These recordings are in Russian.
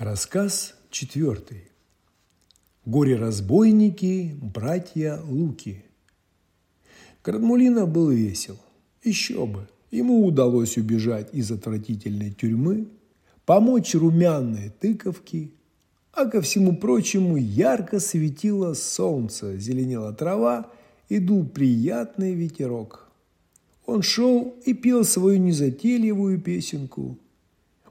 Рассказ четвертый. Горе-разбойники, братья Луки. Крадмулина был весел. Еще бы. Ему удалось убежать из отвратительной тюрьмы, помочь румяной тыковке, а ко всему прочему ярко светило солнце, зеленела трава и дул приятный ветерок. Он шел и пел свою незатейливую песенку.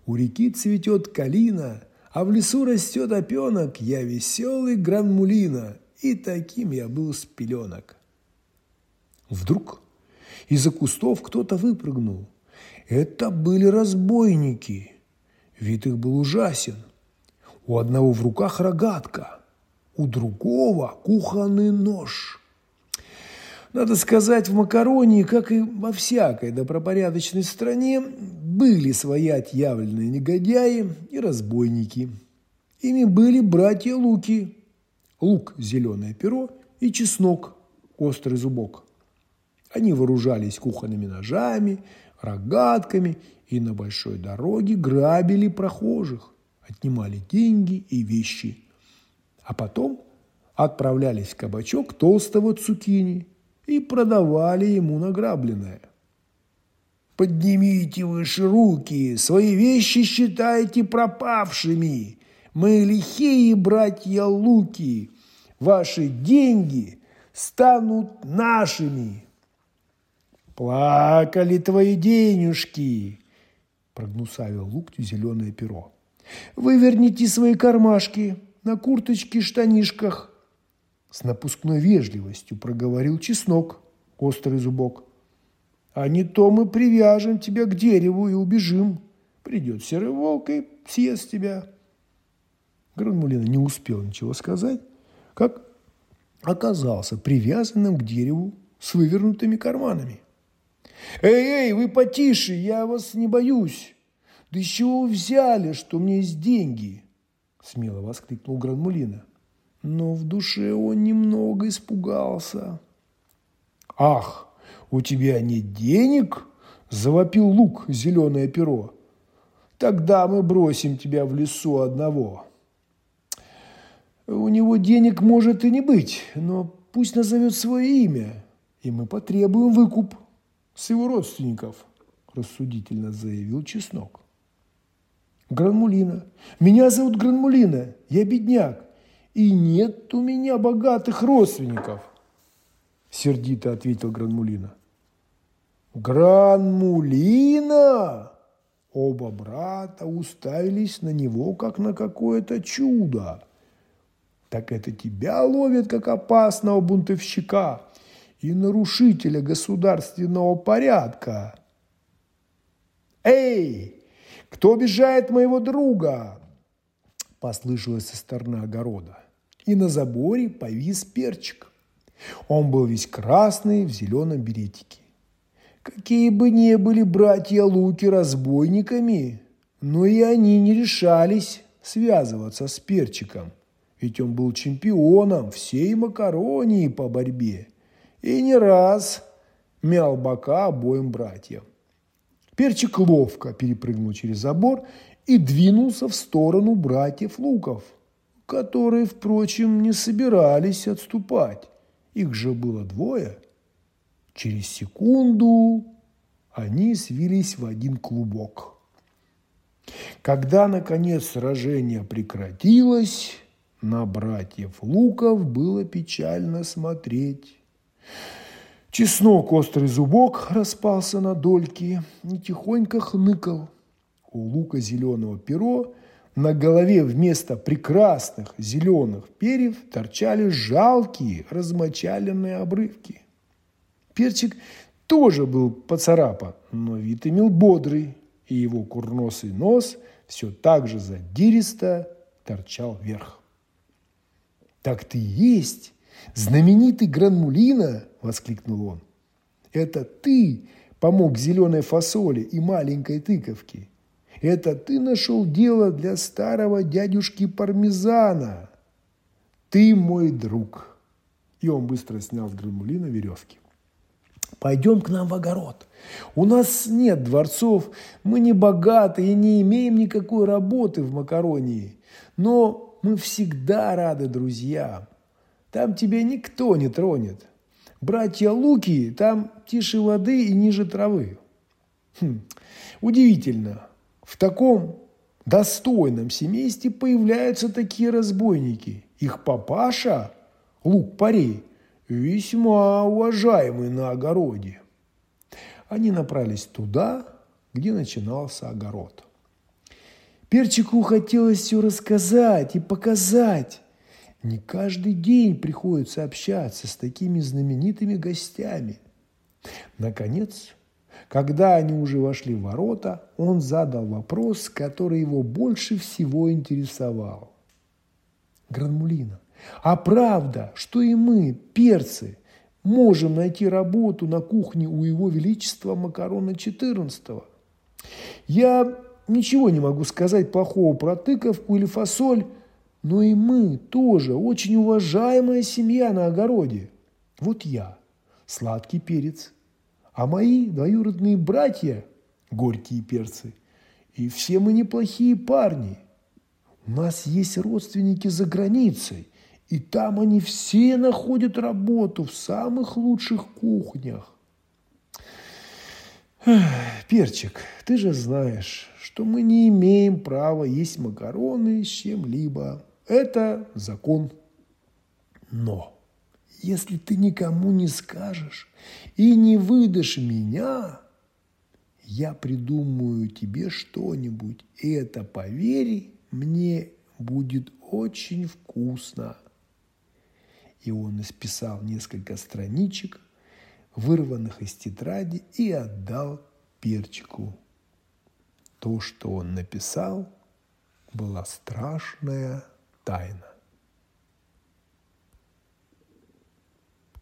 У реки цветет калина – а в лесу растет опенок, я веселый гранмулина, и таким я был с пеленок. Вдруг из-за кустов кто-то выпрыгнул. Это были разбойники. Вид их был ужасен. У одного в руках рогатка, у другого кухонный нож – надо сказать, в Макаронии, как и во всякой добропорядочной стране, были свои отъявленные негодяи и разбойники. Ими были братья Луки. Лук – зеленое перо и чеснок – острый зубок. Они вооружались кухонными ножами, рогатками и на большой дороге грабили прохожих, отнимали деньги и вещи. А потом отправлялись в кабачок толстого цукини – и продавали ему награбленное. «Поднимите выше руки, свои вещи считайте пропавшими. Мы лихие братья Луки, ваши деньги станут нашими». «Плакали твои денежки», – прогнусавил Луктю зеленое перо. «Выверните свои кармашки на курточке, штанишках, с напускной вежливостью проговорил чеснок, острый зубок. А не то мы привяжем тебя к дереву и убежим. Придет серый волк и съест тебя. Гранмулина не успел ничего сказать, как оказался привязанным к дереву с вывернутыми карманами. «Эй, эй, вы потише, я вас не боюсь! Да из чего вы взяли, что у меня есть деньги?» Смело воскликнул Гранмулина но в душе он немного испугался. «Ах, у тебя нет денег?» – завопил лук зеленое перо. «Тогда мы бросим тебя в лесу одного». «У него денег может и не быть, но пусть назовет свое имя, и мы потребуем выкуп с его родственников», – рассудительно заявил Чеснок. «Гранмулина. Меня зовут Гранмулина. Я бедняк и нет у меня богатых родственников, сердито ответил Гранмулина. Гранмулина! Оба брата уставились на него, как на какое-то чудо. Так это тебя ловят, как опасного бунтовщика и нарушителя государственного порядка. «Эй, кто обижает моего друга?» послышалось со стороны огорода. И на заборе повис перчик. Он был весь красный в зеленом беретике. Какие бы ни были братья Луки разбойниками, но и они не решались связываться с перчиком, ведь он был чемпионом всей Макаронии по борьбе и не раз мял бока обоим братьям. Перчик ловко перепрыгнул через забор и двинулся в сторону братьев Луков, которые, впрочем, не собирались отступать. Их же было двое. Через секунду они свились в один клубок. Когда, наконец, сражение прекратилось, на братьев Луков было печально смотреть. Чеснок острый зубок распался на дольки и тихонько хныкал – у лука зеленого перо на голове вместо прекрасных зеленых перьев торчали жалкие размочаленные обрывки. Перчик тоже был поцарапан, но вид имел бодрый, и его курносый нос все так же задиристо торчал вверх. «Так ты и есть знаменитый Гранмулина!» – воскликнул он. «Это ты помог зеленой фасоли и маленькой тыковке. Это ты нашел дело для старого дядюшки Пармезана. Ты мой друг. И он быстро снял с Грамулина веревки. Пойдем к нам в огород. У нас нет дворцов, мы не богаты и не имеем никакой работы в Макаронии. Но мы всегда рады друзьям. Там тебя никто не тронет. Братья Луки там тише воды и ниже травы. Хм. Удивительно, в таком достойном семействе появляются такие разбойники. Их папаша, Лук Парей, весьма уважаемый на огороде. Они направились туда, где начинался огород. Перчику хотелось все рассказать и показать. Не каждый день приходится общаться с такими знаменитыми гостями. Наконец, когда они уже вошли в ворота, он задал вопрос, который его больше всего интересовал. Гранмулина, а правда, что и мы, перцы, можем найти работу на кухне у Его Величества Макарона XIV? Я ничего не могу сказать плохого про тыковку или фасоль, но и мы тоже очень уважаемая семья на огороде. Вот я, сладкий перец, а мои двоюродные братья – горькие перцы. И все мы неплохие парни. У нас есть родственники за границей, и там они все находят работу в самых лучших кухнях. Перчик, ты же знаешь, что мы не имеем права есть макароны с чем-либо. Это закон. Но если ты никому не скажешь и не выдашь меня, я придумаю тебе что-нибудь, и это, поверь, мне будет очень вкусно. И он исписал несколько страничек, вырванных из тетради, и отдал перчику. То, что он написал, была страшная тайна.